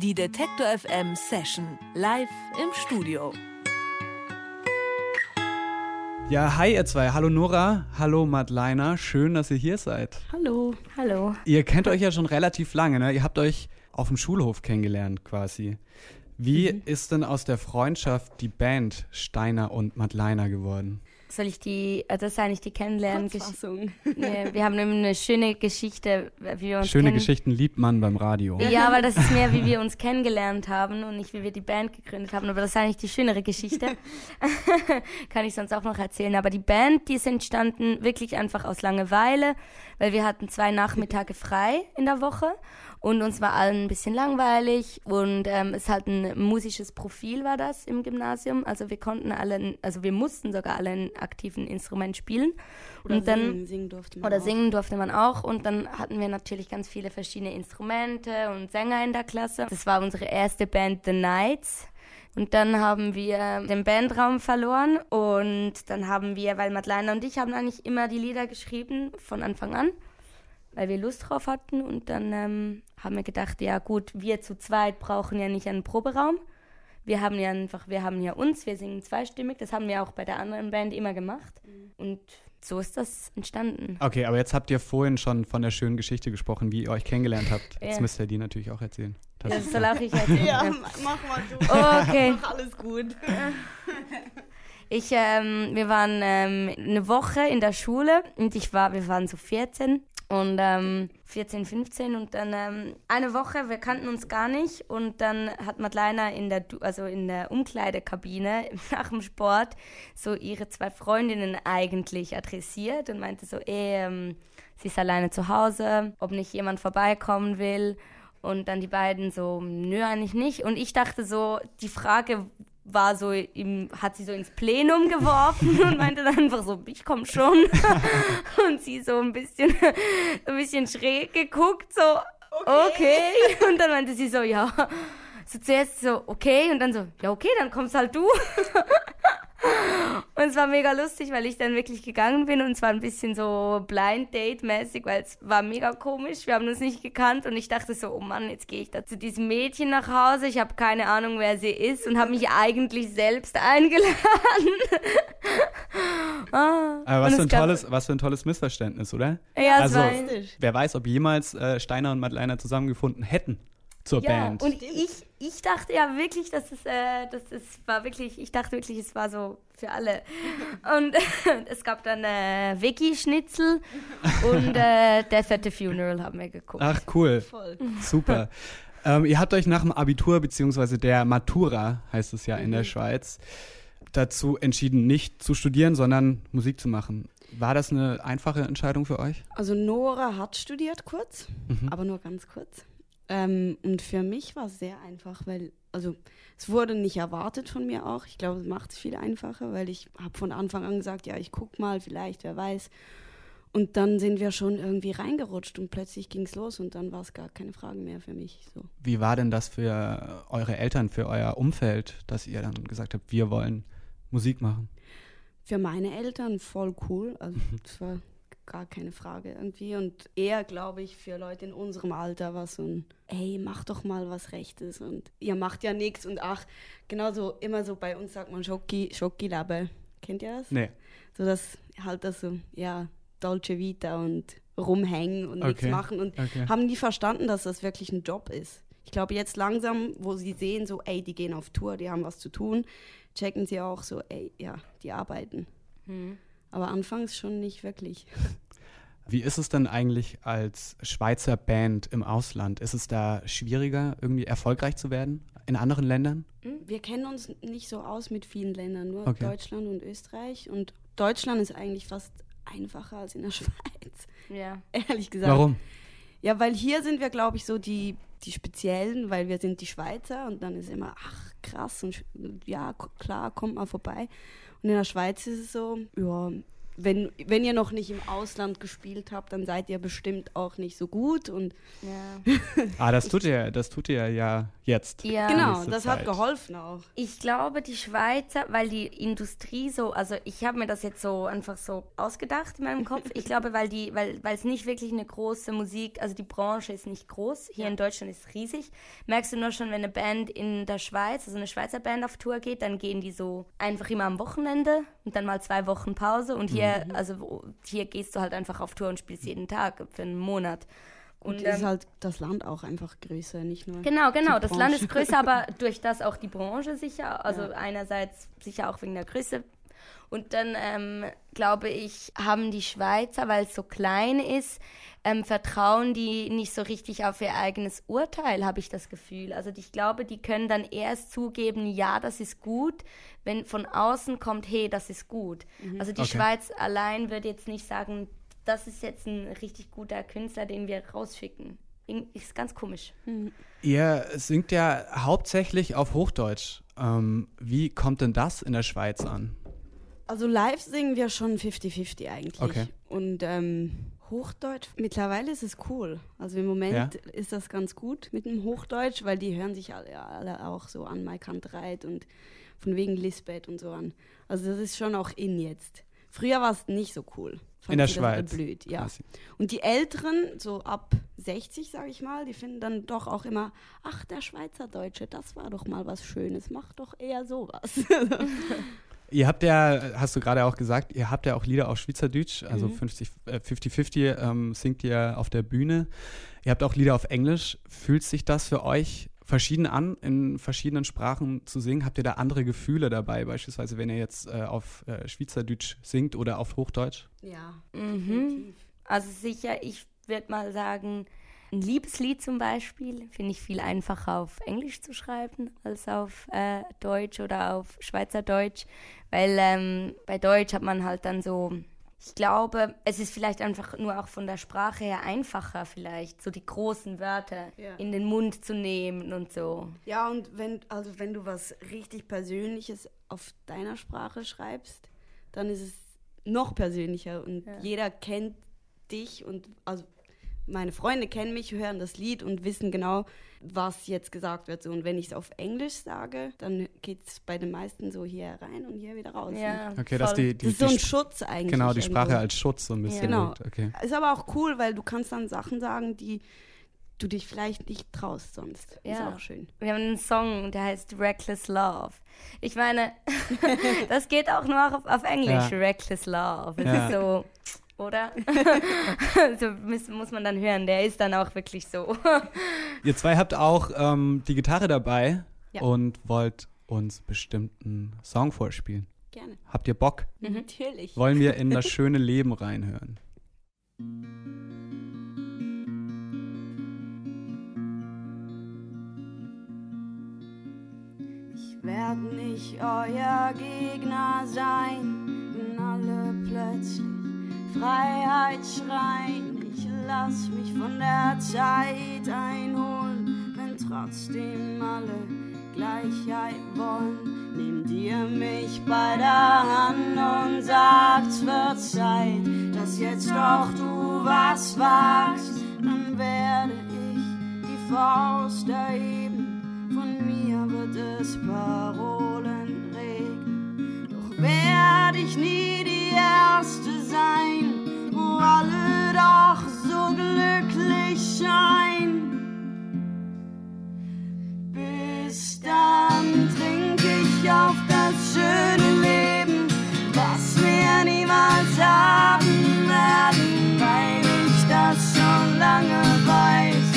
Die Detektor FM Session live im Studio. Ja, hi ihr zwei. Hallo Nora, hallo Madleiner. Schön, dass ihr hier seid. Hallo. Hallo. Ihr kennt euch ja schon relativ lange, ne? Ihr habt euch auf dem Schulhof kennengelernt quasi. Wie mhm. ist denn aus der Freundschaft die Band Steiner und Madleiner geworden? Soll ich die, also das ist eigentlich die Kennenlerngeschichte. nee, wir haben eine schöne Geschichte, wie wir uns Schöne Geschichten liebt man beim Radio. Ja, aber das ist mehr, wie wir uns kennengelernt haben und nicht, wie wir die Band gegründet haben. Aber das ist eigentlich die schönere Geschichte. Kann ich sonst auch noch erzählen. Aber die Band, die ist entstanden wirklich einfach aus Langeweile, weil wir hatten zwei Nachmittage frei in der Woche und uns war allen ein bisschen langweilig und ähm, es halt ein musisches Profil war das im Gymnasium. Also wir konnten alle, also wir mussten sogar alle ein aktiven Instrument spielen. Oder und dann, singen, singen durfte man Oder auch. singen durfte man auch und dann hatten wir natürlich ganz viele verschiedene Instrumente und Sänger in der Klasse. Das war unsere erste Band The Knights. Und dann haben wir den Bandraum verloren und dann haben wir, weil Madeleine und ich haben eigentlich immer die Lieder geschrieben von Anfang an weil wir Lust drauf hatten. Und dann ähm, haben wir gedacht, ja gut, wir zu zweit brauchen ja nicht einen Proberaum. Wir haben ja einfach, wir haben ja uns, wir singen zweistimmig. Das haben wir auch bei der anderen Band immer gemacht. Mhm. Und so ist das entstanden. Okay, aber jetzt habt ihr vorhin schon von der schönen Geschichte gesprochen, wie ihr euch kennengelernt habt. Ja. Jetzt müsst ihr die natürlich auch erzählen. Das, das soll auch ich erzählen. ja, mach mal du. Oh, okay. mach alles gut. Ich, ähm, wir waren ähm, eine Woche in der Schule und ich war, wir waren so 14 und ähm, 14, 15 und dann ähm, eine Woche, wir kannten uns gar nicht und dann hat Madeleine in der, also in der Umkleidekabine nach dem Sport so ihre zwei Freundinnen eigentlich adressiert und meinte so, ey, ähm, sie ist alleine zu Hause, ob nicht jemand vorbeikommen will. Und dann die beiden so, nö, eigentlich nicht. Und ich dachte so, die Frage war so im, hat sie so ins Plenum geworfen und meinte dann einfach so, ich komme schon. und sie so ein bisschen, ein bisschen schräg geguckt, so, okay. okay. Und dann meinte sie so, ja. So zuerst so, okay, und dann so, ja, okay, dann kommst halt du. Und es war mega lustig, weil ich dann wirklich gegangen bin und es war ein bisschen so Blind Date-mäßig, weil es war mega komisch. Wir haben uns nicht gekannt und ich dachte so, oh Mann, jetzt gehe ich da zu diesem Mädchen nach Hause. Ich habe keine Ahnung, wer sie ist und habe mich eigentlich selbst eingeladen. ah. Aber was für, ein tolles, was für ein tolles Missverständnis, oder? Ja, also, wer weiß, ob jemals äh, Steiner und Madeleine zusammengefunden hätten zur ja, Band. Und ich, ich dachte ja wirklich, dass es, äh, dass es war wirklich, ich dachte wirklich, es war so für alle. Und es gab dann äh, Wiki-Schnitzel und äh, Death at the Funeral haben wir geguckt. Ach cool, Voll. super. ähm, ihr habt euch nach dem Abitur, beziehungsweise der Matura, heißt es ja mhm. in der mhm. Schweiz, dazu entschieden, nicht zu studieren, sondern Musik zu machen. War das eine einfache Entscheidung für euch? Also Nora hat studiert kurz, mhm. aber nur ganz kurz. Ähm, und für mich war es sehr einfach, weil, also es wurde nicht erwartet von mir auch. Ich glaube, es macht es viel einfacher, weil ich habe von Anfang an gesagt, ja, ich guck mal, vielleicht, wer weiß. Und dann sind wir schon irgendwie reingerutscht und plötzlich ging es los und dann war es gar keine Frage mehr für mich. So. Wie war denn das für eure Eltern, für euer Umfeld, dass ihr dann gesagt habt, wir wollen Musik machen? Für meine Eltern voll cool. Also das war gar keine Frage irgendwie. Und eher, glaube ich, für Leute in unserem Alter war so ein, ey, mach doch mal was Rechtes und ihr macht ja nichts und ach, genauso immer so bei uns sagt man Schocki, Schocki-Labe. Kennt ihr das? Nee. So das halt das so, ja, Dolce Vita und rumhängen und okay. nichts machen und okay. haben nie verstanden, dass das wirklich ein Job ist. Ich glaube, jetzt langsam, wo sie sehen, so, ey, die gehen auf Tour, die haben was zu tun, checken sie auch so, ey, ja, die arbeiten. Hm. Aber anfangs schon nicht wirklich. Wie ist es denn eigentlich als Schweizer Band im Ausland? Ist es da schwieriger, irgendwie erfolgreich zu werden in anderen Ländern? Hm, wir kennen uns nicht so aus mit vielen Ländern, nur okay. Deutschland und Österreich. Und Deutschland ist eigentlich fast einfacher als in der Schweiz. Ja. Ehrlich gesagt. Warum? Ja, weil hier sind wir, glaube ich, so die, die Speziellen, weil wir sind die Schweizer und dann ist immer, ach krass und ja, klar, kommt mal vorbei. Und in der Schweiz ist es so, ja, wenn, wenn ihr noch nicht im Ausland gespielt habt, dann seid ihr bestimmt auch nicht so gut. Und Ja. Ah, das tut ihr, das tut ihr ja jetzt. Ja. genau, das hat Zeit. geholfen auch. Ich glaube, die Schweizer, weil die Industrie so, also ich habe mir das jetzt so einfach so ausgedacht in meinem Kopf. Ich glaube, weil die, weil, weil es nicht wirklich eine große Musik, also die Branche ist nicht groß. Hier in Deutschland ist es riesig. Merkst du nur schon, wenn eine Band in der Schweiz, also eine Schweizer Band auf Tour geht, dann gehen die so einfach immer am Wochenende und dann mal zwei Wochen Pause. Und hier, also wo- hier gehst du halt einfach auf Tour und spielst jeden Tag für einen Monat. Und Und, ist ähm, halt das Land auch einfach größer, nicht nur. Genau, genau. Das Land ist größer, aber durch das auch die Branche sicher. Also Ja. einerseits sicher auch wegen der Größe. Und dann ähm, glaube ich, haben die Schweizer, weil es so klein ist, ähm, vertrauen die nicht so richtig auf ihr eigenes Urteil, habe ich das Gefühl. Also ich glaube, die können dann erst zugeben, ja, das ist gut, wenn von außen kommt, hey, das ist gut. Also die Okay. Schweiz allein würde jetzt nicht sagen, das ist jetzt ein richtig guter Künstler, den wir rausschicken. Ist ganz komisch. Ihr singt ja hauptsächlich auf Hochdeutsch. Ähm, wie kommt denn das in der Schweiz an? Also live singen wir schon 50-50 eigentlich. Okay. Und ähm, Hochdeutsch, mittlerweile ist es cool. Also im Moment Ja. ist das ganz gut mit dem Hochdeutsch, weil die hören sich alle, alle auch so an Mike Reit und von wegen Lisbeth und so an. Also das ist schon auch in jetzt. Früher war es nicht so cool. Fanden In der Schweiz. blöd, ja. Quasi. Und die Älteren, so ab 60, sage ich mal, die finden dann doch auch immer, ach, der Schweizerdeutsche, das war doch mal was Schönes, mach doch eher sowas. Ihr habt ja, hast du gerade auch gesagt, ihr habt ja auch Lieder auf Schweizerdeutsch, also Mhm. 50, äh, 50-50 ähm, singt ihr auf der Bühne. Ihr habt auch Lieder auf Englisch. Fühlt sich das für euch verschieden an, in verschiedenen Sprachen zu singen? Habt ihr da andere Gefühle dabei, beispielsweise wenn ihr jetzt äh, auf äh, Schweizerdeutsch singt oder auf Hochdeutsch? ja, Mhm. Also sicher, ich würde mal sagen, ein Liebeslied zum Beispiel finde ich viel einfacher auf Englisch zu schreiben als auf äh, Deutsch oder auf Schweizerdeutsch, weil ähm, bei Deutsch hat man halt dann so, ich glaube, es ist vielleicht einfach nur auch von der Sprache her einfacher vielleicht, so die großen Wörter Ja. in den Mund zu nehmen und so. Ja, und wenn, also wenn du was richtig Persönliches auf deiner Sprache schreibst, dann ist es noch persönlicher und Ja. jeder kennt dich und also meine Freunde kennen mich, hören das Lied und wissen genau, was jetzt gesagt wird. So, und wenn ich es auf Englisch sage, dann geht es bei den meisten so hier rein und hier wieder raus. Ja, Okay, dass voll. die, Das die, ist so ein Schutz eigentlich. genau die Sprache irgendwo. als Schutz so ein bisschen. Genau. wirkt. Okay. Ist aber auch cool, weil du kannst dann Sachen sagen, die du dich vielleicht nicht traust sonst. Ist Ja. auch schön. Wir haben einen Song, der heißt Reckless Love. Ich meine, das geht auch nur auf, auf Englisch, Ja. Reckless Love. Es Ja. ist so, oder? so muss, muss man dann hören, der ist dann auch wirklich so. Ihr zwei habt auch ähm, die Gitarre dabei Ja. und wollt uns bestimmten Song vorspielen. Gerne. Habt ihr Bock? Natürlich. Wollen wir in das schöne Leben reinhören? Ich werd nicht euer Gegner sein, wenn alle plötzlich Freiheit schreien. Ich lass mich von der Zeit einholen, wenn trotzdem alle Gleichheit wollen. Nehmt ihr mich bei der Hand und sagt, wird Zeit, dass jetzt doch du was wagst, dann werde ich die Faust erheben. Von mir wird es Parolen regnen. Doch werde ich nie die Erste sein, alle doch so glücklich scheinen. Bis dann trink ich auf das schöne Leben, was wir niemals haben werden, weil ich das schon lange weiß.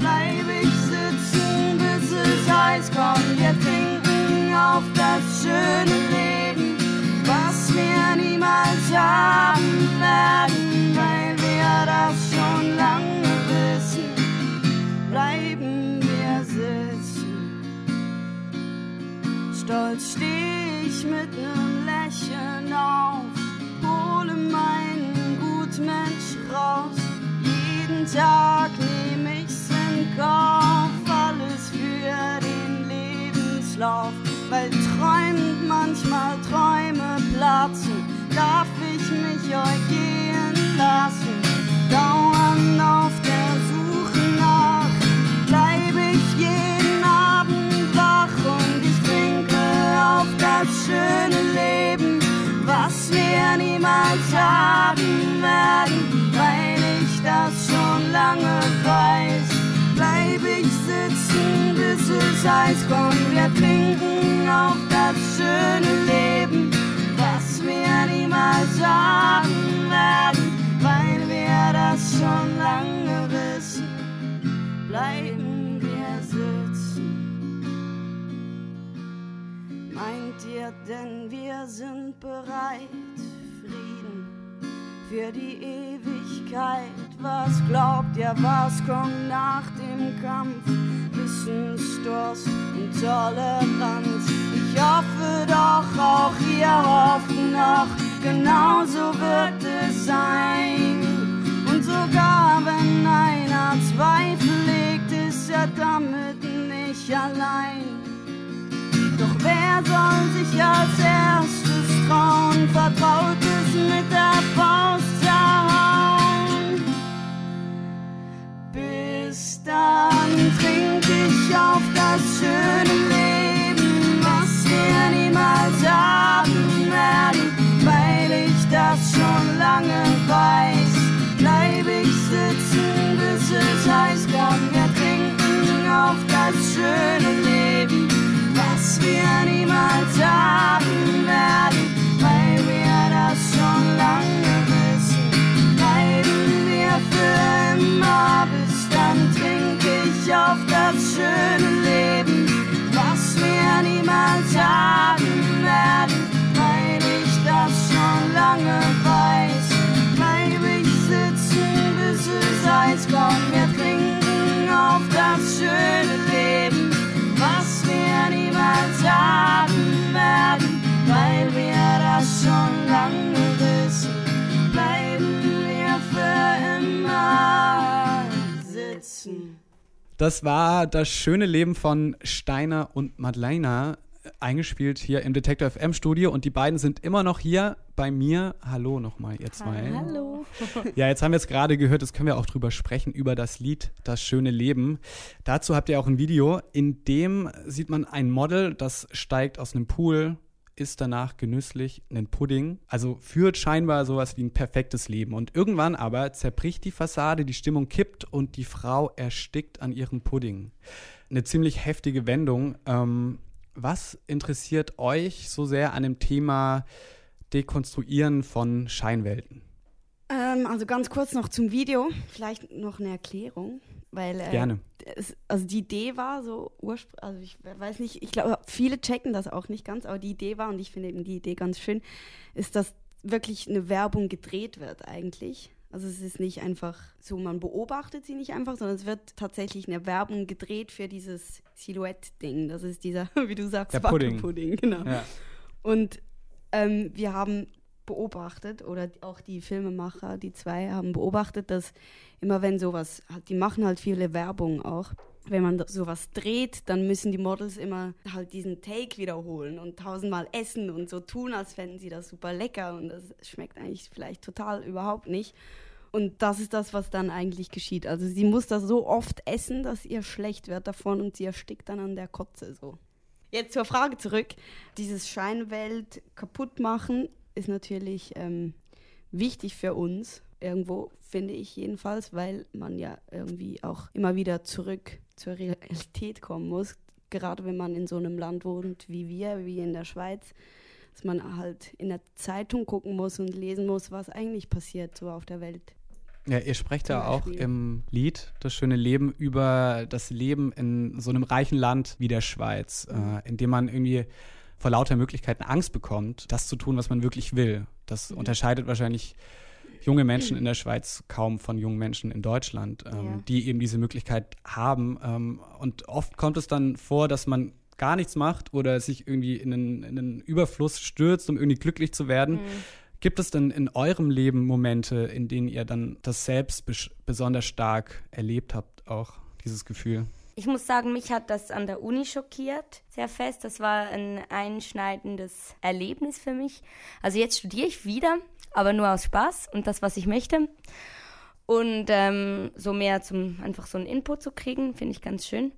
Bleib ich sitzen, bis es heiß kommt. Wir trinken auf das schöne Leben, was wir niemals haben werden, das schon lange wissen. Bleiben wir sitzen. Stolz steh ich mit nem Lächeln auf, hole meinen Gutmensch raus. Jeden Tag nehm ich's in Kauf, alles für den Lebenslauf. Weil träumt manchmal Träume platzen, darf ich mich schöne Leben, was wir niemals haben werden, weil ich das schon lange weiß. Bleib ich sitzen, bis es heiß kommt, wir trinken auf das schöne Leben, was wir niemals haben werden, weil wir das schon lange wissen. Bleib denn, wir sind bereit? Frieden für die Ewigkeit. Was glaubt ihr, was kommt nach dem Kampf? Wissensdurst und Toleranz. Ich hoffe doch, auch ihr hofft noch, genauso wird es sein. Und sogar wenn einer Zweifel legt, ist er damit nicht allein. Wer soll sich als erstes trauen, vertraut es mit der Faust Das war das schöne Leben von Steiner und Madeleine, äh, eingespielt hier im Detector FM Studio und die beiden sind immer noch hier bei mir. Hallo nochmal, ihr zwei. Hallo. Ja, jetzt haben wir es gerade gehört, jetzt können wir auch drüber sprechen, über das Lied Das schöne Leben. Dazu habt ihr auch ein Video, in dem sieht man ein Model, das steigt aus einem Pool, isst danach genüsslich einen Pudding. Also führt scheinbar sowas wie ein perfektes Leben. Und irgendwann aber zerbricht die Fassade, die Stimmung kippt und die Frau erstickt an ihrem Pudding. Eine ziemlich heftige Wendung. Ähm, was interessiert euch so sehr an dem Thema Dekonstruieren von Scheinwelten? Ähm, also ganz kurz noch zum Video, vielleicht noch eine Erklärung, weil äh, Gerne. Es, also die Idee war so ursprünglich, also ich weiß nicht, ich glaube, viele checken das auch nicht ganz, aber die Idee war, und ich finde eben die Idee ganz schön, ist, dass wirklich eine Werbung gedreht wird eigentlich. Also es ist nicht einfach so, man beobachtet sie nicht einfach, sondern es wird tatsächlich eine Werbung gedreht für dieses Silhouette-Ding. Das ist dieser, wie du sagst, Der Pudding. Wackelpudding, genau. Ja. Und ähm, wir haben beobachtet, oder auch die Filmemacher, die zwei, haben beobachtet, dass immer wenn sowas, die machen halt viele Werbung auch. Wenn man sowas dreht, dann müssen die Models immer halt diesen Take wiederholen und tausendmal essen und so tun, als fänden sie das super lecker und das schmeckt eigentlich vielleicht total überhaupt nicht. Und das ist das, was dann eigentlich geschieht. Also sie muss das so oft essen, dass ihr schlecht wird davon und sie erstickt dann an der Kotze so. Jetzt zur Frage zurück. Dieses Scheinwelt kaputt machen ist natürlich ähm, wichtig für uns, irgendwo, finde ich jedenfalls, weil man ja irgendwie auch immer wieder zurück zur Realität kommen muss. Gerade wenn man in so einem Land wohnt wie wir, wie in der Schweiz, dass man halt in der Zeitung gucken muss und lesen muss, was eigentlich passiert so auf der Welt. Ja, ihr sprecht ja auch im Lied Das schöne Leben über das Leben in so einem reichen Land wie der Schweiz, äh, in dem man irgendwie vor lauter Möglichkeiten Angst bekommt, das zu tun, was man wirklich will. Das unterscheidet wahrscheinlich junge Menschen in der Schweiz kaum von jungen Menschen in Deutschland, ähm, Ja. die eben diese Möglichkeit haben. Ähm, und oft kommt es dann vor, dass man gar nichts macht oder sich irgendwie in einen, in einen Überfluss stürzt, um irgendwie glücklich zu werden. Mhm. Gibt es denn in eurem Leben Momente, in denen ihr dann das selbst besonders stark erlebt habt, auch dieses Gefühl? Ich muss sagen, mich hat das an der Uni schockiert, sehr fest. Das war ein einschneidendes Erlebnis für mich. Also jetzt studiere ich wieder, aber nur aus Spaß und das, was ich möchte. Und ähm, so mehr zum einfach so einen Input zu kriegen, finde ich ganz schön.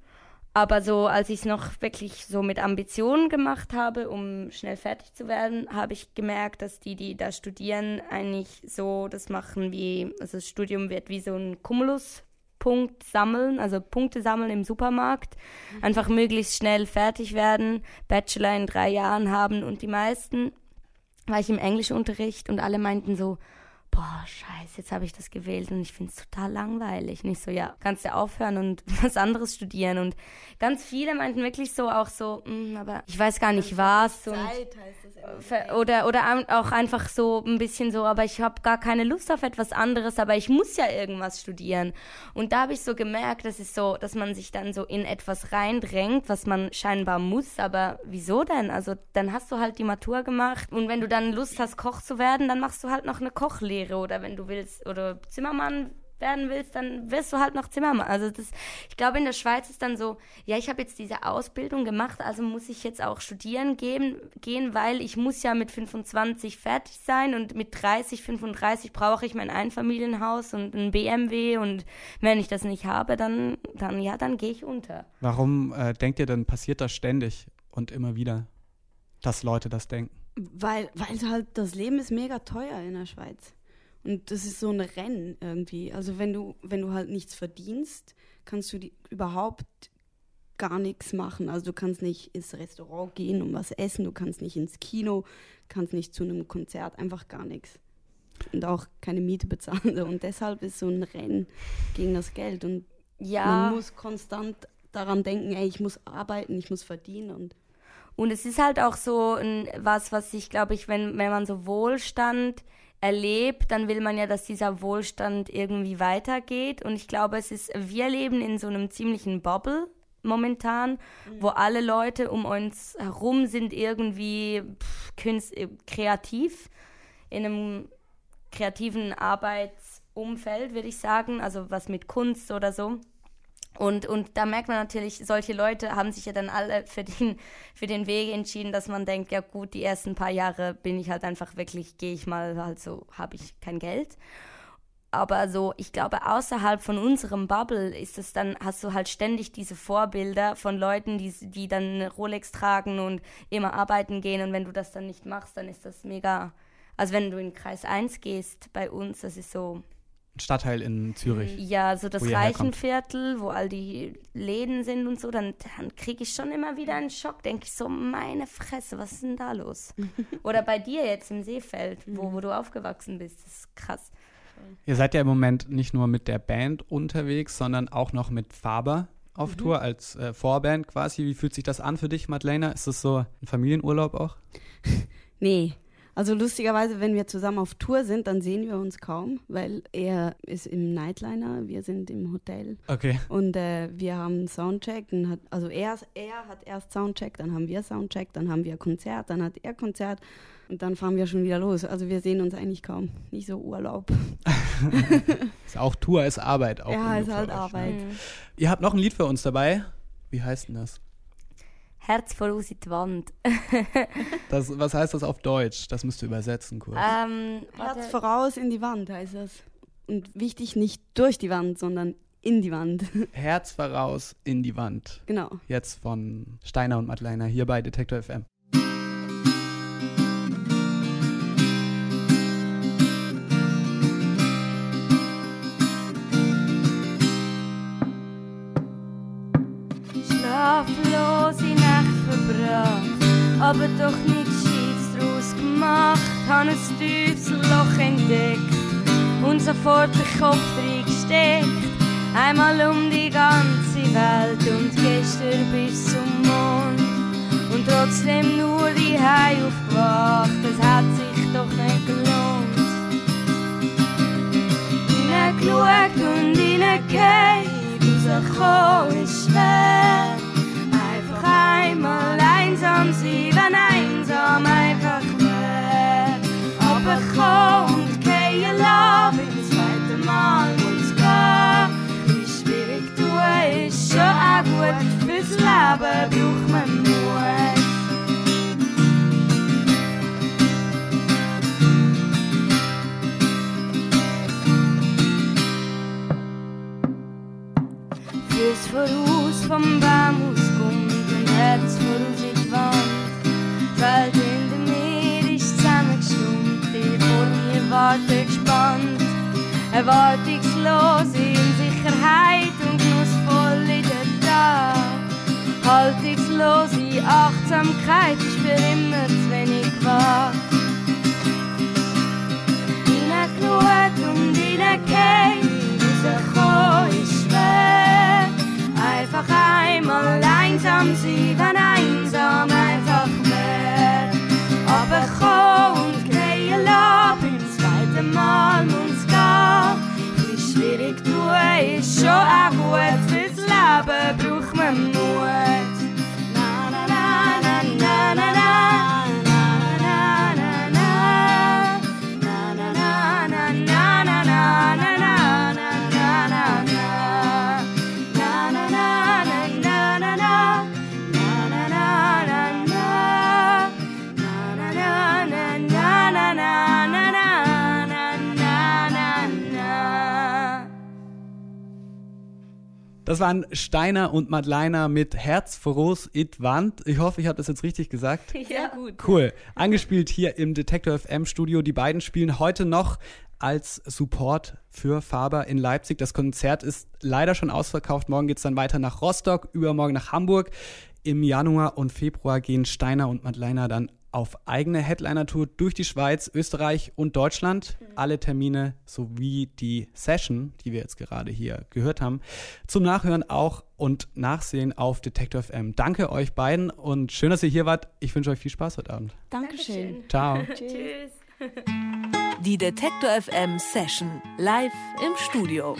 Aber so, als ich es noch wirklich so mit Ambitionen gemacht habe, um schnell fertig zu werden, habe ich gemerkt, dass die, die da studieren, eigentlich so das machen wie, also das Studium wird wie so ein Cumulus-Punkt sammeln, also Punkte sammeln im Supermarkt. Mhm. Einfach möglichst schnell fertig werden, Bachelor in drei Jahren haben und die meisten war ich im Englischunterricht und alle meinten so, boah, scheiße, jetzt habe ich das gewählt und ich finde es total langweilig. Nicht so, ja, kannst du aufhören und was anderes studieren. Und ganz viele meinten wirklich so auch so, mm, aber ich weiß gar nicht was. Zeit heißt oder, oder auch einfach so ein bisschen so, aber ich habe gar keine Lust auf etwas anderes, aber ich muss ja irgendwas studieren. Und da habe ich so gemerkt, dass es so, dass man sich dann so in etwas reindrängt, was man scheinbar muss, aber wieso denn? Also dann hast du halt die Matur gemacht und wenn du dann Lust hast, Koch zu werden, dann machst du halt noch eine Kochlehre oder wenn du willst, oder Zimmermann werden willst, dann wirst du halt noch Zimmermann. Also das, ich glaube, in der Schweiz ist dann so, ja, ich habe jetzt diese Ausbildung gemacht, also muss ich jetzt auch studieren gehen, gehen, weil ich muss ja mit 25 fertig sein und mit 30, 35 brauche ich mein Einfamilienhaus und ein BMW und wenn ich das nicht habe, dann, dann ja, dann gehe ich unter. Warum äh, denkt ihr denn, passiert das ständig und immer wieder, dass Leute das denken? Weil, weil halt das Leben ist mega teuer in der Schweiz. Und das ist so ein Rennen irgendwie. Also wenn du, wenn du halt nichts verdienst, kannst du die, überhaupt gar nichts machen. Also du kannst nicht ins Restaurant gehen und was essen, du kannst nicht ins Kino, kannst nicht zu einem Konzert, einfach gar nichts. Und auch keine Miete bezahlen. Und deshalb ist so ein Rennen gegen das Geld. Und ja. man muss konstant daran denken, ey, ich muss arbeiten, ich muss verdienen und und es ist halt auch so ein, was, was ich glaube ich, wenn, wenn man so Wohlstand erlebt, dann will man ja, dass dieser Wohlstand irgendwie weitergeht. Und ich glaube, es ist, wir leben in so einem ziemlichen Bubble momentan, mhm. wo alle Leute um uns herum sind irgendwie pff, künst, äh, kreativ, in einem kreativen Arbeitsumfeld, würde ich sagen, also was mit Kunst oder so. Und, und da merkt man natürlich, solche Leute haben sich ja dann alle für den, für den Weg entschieden, dass man denkt, ja gut, die ersten paar Jahre bin ich halt einfach wirklich, gehe ich mal, halt so, habe ich kein Geld. Aber so, ich glaube, außerhalb von unserem Bubble ist es dann, hast du halt ständig diese Vorbilder von Leuten, die, die dann Rolex tragen und immer arbeiten gehen. Und wenn du das dann nicht machst, dann ist das mega. Also wenn du in Kreis 1 gehst bei uns, das ist so, Stadtteil in Zürich. Ja, so das Reichenviertel, wo all die Läden sind und so, dann, dann kriege ich schon immer wieder einen Schock. Denke ich so, meine Fresse, was ist denn da los? Oder bei dir jetzt im Seefeld, wo, wo du aufgewachsen bist. Das ist krass. Ihr seid ja im Moment nicht nur mit der Band unterwegs, sondern auch noch mit Faber auf mhm. Tour als äh, Vorband quasi. Wie fühlt sich das an für dich, Madeleine? Ist das so ein Familienurlaub auch? nee, also lustigerweise, wenn wir zusammen auf Tour sind, dann sehen wir uns kaum, weil er ist im Nightliner, wir sind im Hotel. Okay. Und äh, wir haben Soundcheck. Hat, also er, er hat erst Soundcheck, dann haben wir Soundcheck, dann haben wir Konzert, dann hat er Konzert und dann fahren wir schon wieder los. Also wir sehen uns eigentlich kaum. Nicht so Urlaub. ist auch Tour, ist Arbeit. Auch ja, ist halt Arbeit. Mhm. Ihr habt noch ein Lied für uns dabei. Wie heißt denn das? Herz voraus in die Wand. das, was heißt das auf Deutsch? Das müsst ihr übersetzen kurz. Ähm, Herz voraus in die Wand heißt das. Und wichtig nicht durch die Wand, sondern in die Wand. Herz voraus in die Wand. Genau. Jetzt von Steiner und Madleiner hier bei Detektor FM. Verbracht, aber doch nichts Gescheites draus gemacht. Habe ein tiefes Loch entdeckt und sofort den Kopf reingesteckt. Einmal um die ganze Welt und gestern bis zum Mond. Und trotzdem nur die Hei aufgewacht, es hat sich doch nicht gelohnt. Hineingeschaut und hineingeht, rauskommen Leben braucht man Mut. Fürs voraus vom Baum kommt ein Herz voraus in die Wand. Fällt hinter mir, ist zusammengestummt, die vor mir wartet gespannt. Erwartungs Achtsamkeit ist für immer zu wenig wach. Hineingeschaut und hineingehen, rauskommen ist schwer. Einfach einmal einsam sein, wenn einsam einfach wär. Aber komm und gehen lassen, beim zweiten Mal muss gehen. Wie schwierig du ist schon auch gut, fürs Leben braucht man Mut. Das waren Steiner und Madleiner mit Herz voraus it Wand. Ich hoffe, ich habe das jetzt richtig gesagt. Sehr gut. Cool. Angespielt hier im Detector FM Studio. Die beiden spielen heute noch als Support für Faber in Leipzig. Das Konzert ist leider schon ausverkauft. Morgen geht es dann weiter nach Rostock, übermorgen nach Hamburg. Im Januar und Februar gehen Steiner und Madleiner dann auf eigene Headliner-Tour durch die Schweiz, Österreich und Deutschland. Alle Termine sowie die Session, die wir jetzt gerade hier gehört haben, zum Nachhören auch und Nachsehen auf Detector FM. Danke euch beiden und schön, dass ihr hier wart. Ich wünsche euch viel Spaß heute Abend. Dankeschön. Ciao. Tschüss. Die Detektor FM Session live im Studio.